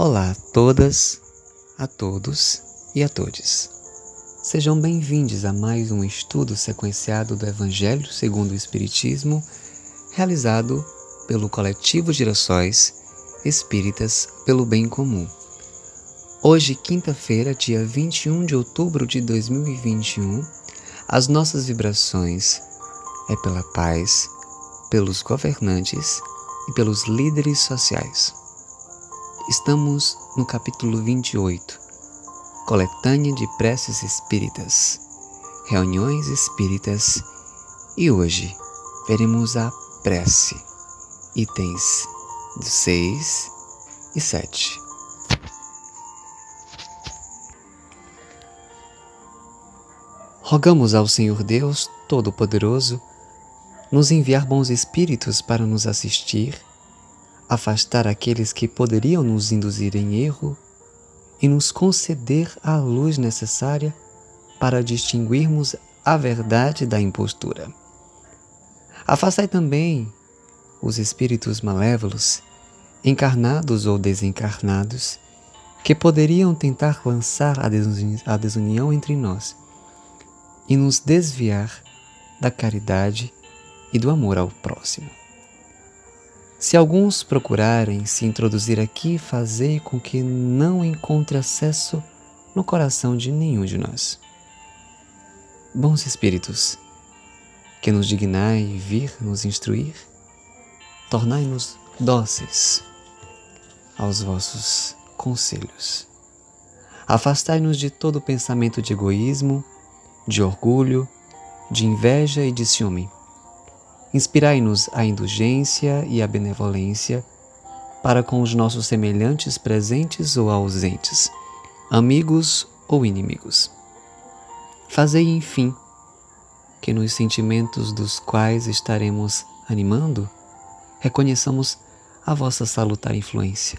Olá a todas, a todos e a todes. Sejam bem-vindos a mais um estudo sequenciado do Evangelho segundo o Espiritismo, realizado pelo coletivo Girassóis Espíritas pelo Bem Comum. Hoje, quinta-feira, dia 21 de outubro de 2021, as nossas vibrações é pela paz, pelos governantes e pelos líderes sociais. Estamos no capítulo 28, Coletânea de Preces Espíritas, Reuniões Espíritas, e hoje veremos a prece, itens 6 e 7. Rogamos ao Senhor Deus Todo-Poderoso nos enviar bons espíritos para nos assistir afastar aqueles que poderiam nos induzir em erro e nos conceder a luz necessária para distinguirmos a verdade da impostura. Afastai também os espíritos malévolos, encarnados ou desencarnados, que poderiam tentar lançar a desunião entre nós e nos desviar da caridade e do amor ao próximo. Se alguns procurarem se introduzir aqui, fazei com que não encontre acesso no coração de nenhum de nós. Bons Espíritos, que nos dignai vir nos instruir, tornai-nos dóceis aos vossos conselhos. Afastai-nos de todo pensamento de egoísmo, de orgulho, de inveja e de ciúme Inspirai-nos a indulgência e a benevolência para com os nossos semelhantes presentes ou ausentes, amigos ou inimigos. Fazei, enfim, que nos sentimentos dos quais estaremos animando, reconheçamos a vossa salutar influência.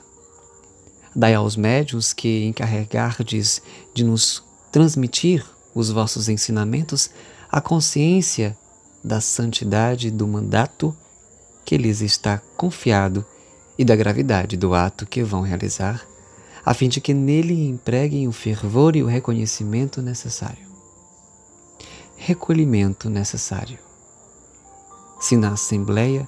Dai aos médios que encarregardes de nos transmitir os vossos ensinamentos a consciência da santidade do mandato que lhes está confiado e da gravidade do ato que vão realizar, a fim de que nele empreguem o fervor e o reconhecimento necessário. Recolhimento necessário. Se na Assembleia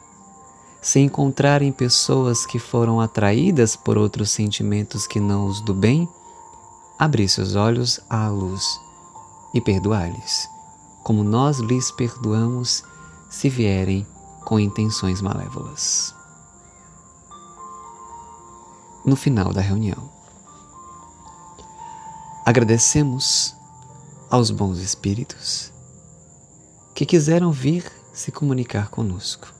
se encontrarem pessoas que foram atraídas por outros sentimentos que não os do bem, abri seus olhos à luz e perdoai-lhes como nós lhes perdoamos se vierem com intenções malévolas. No final da reunião, agradecemos aos bons espíritos que quiseram vir se comunicar conosco.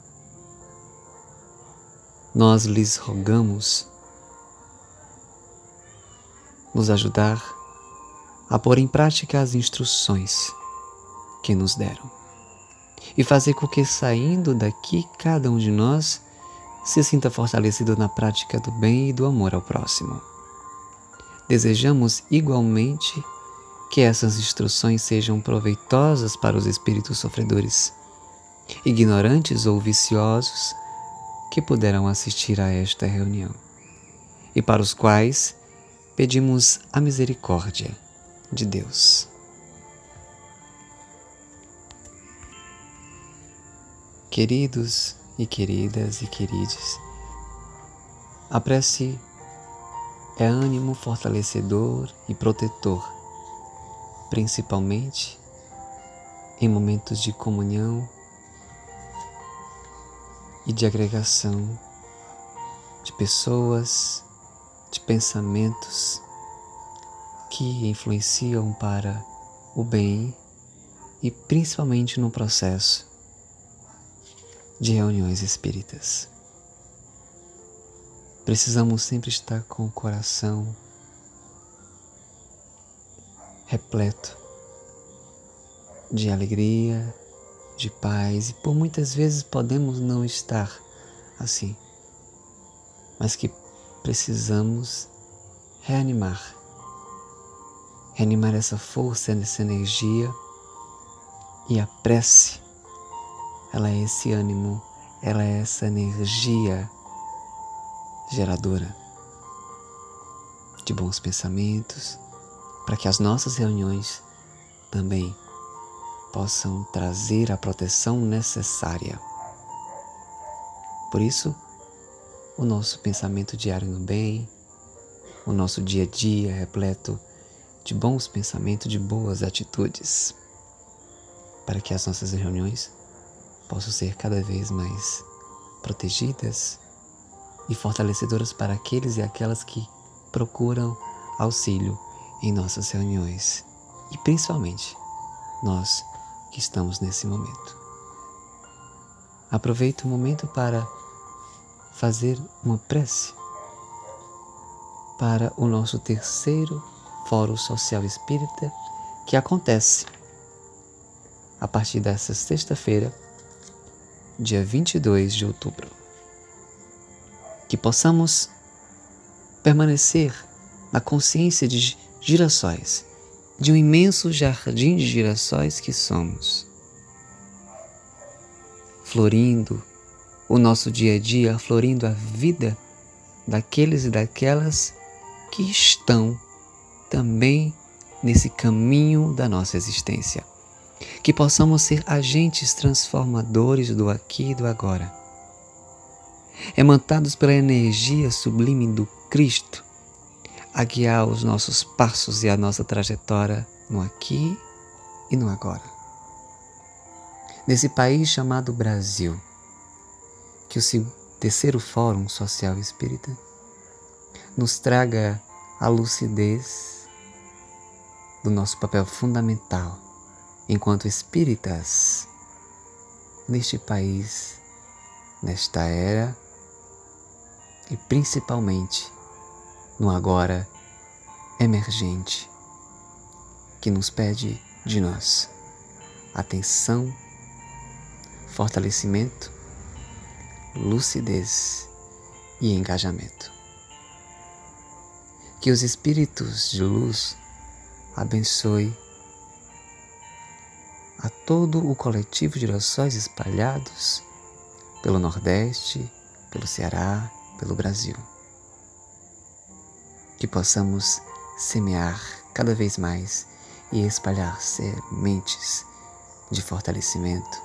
Nós lhes rogamos nos ajudar a pôr em prática as instruções que nos deram. E fazer com que, saindo daqui, cada um de nós se sinta fortalecido na prática do bem e do amor ao próximo. Desejamos igualmente que essas instruções sejam proveitosas para os espíritos sofredores, ignorantes ou viciosos que puderam assistir a esta reunião, e para os quais pedimos a misericórdia de Deus. Queridos e queridas e queridos, a prece é ânimo fortalecedor e protetor, principalmente em momentos de comunhão e de agregação de pessoas, de pensamentos que influenciam para o bem e principalmente no processo de reuniões espíritas. Precisamos sempre estar com o coração repleto de alegria, de paz, e por muitas vezes podemos não estar assim, mas que precisamos reanimar reanimar essa força, essa energia e a prece ela é esse ânimo, ela é essa energia geradora. de bons pensamentos, para que as nossas reuniões também possam trazer a proteção necessária. Por isso, o nosso pensamento diário no bem, o nosso dia a dia repleto de bons pensamentos, de boas atitudes, para que as nossas reuniões possam ser cada vez mais protegidas e fortalecedoras para aqueles e aquelas que procuram auxílio em nossas reuniões e principalmente nós que estamos nesse momento. Aproveito o momento para fazer uma prece para o nosso terceiro Fórum Social Espírita que acontece a partir dessa sexta-feira, dia 22 de outubro. Que possamos permanecer na consciência de girassóis, de um imenso jardim de girassóis que somos, florindo o nosso dia a dia, florindo a vida daqueles e daquelas que estão também nesse caminho da nossa existência. Que possamos ser agentes transformadores do aqui e do agora. Emantados pela energia sublime do Cristo, a guiar os nossos passos e a nossa trajetória no aqui e no agora. Nesse país chamado Brasil, que o terceiro Fórum Social Espírita nos traga a lucidez do nosso papel fundamental enquanto espíritas neste país, nesta era e principalmente no agora emergente que nos pede de nós atenção, fortalecimento lucidez e engajamento. Que os espíritos de luz abençoe todo o coletivo de orações espalhados pelo Nordeste, pelo Ceará, pelo Brasil. Que possamos semear cada vez mais e espalhar sementes de fortalecimento,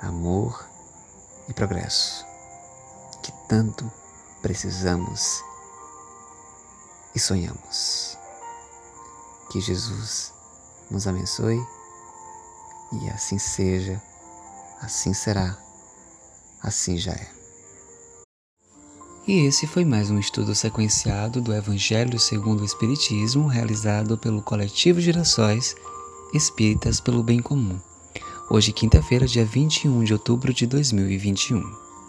amor e progresso que tanto precisamos e sonhamos. Que Jesus nos abençoe e assim seja, assim será, assim já é. E esse foi mais um estudo sequenciado do Evangelho segundo o Espiritismo, realizado pelo Coletivo Girassóis Espíritas pelo Bem Comum. Hoje, quinta-feira, dia 21 de outubro de 2021.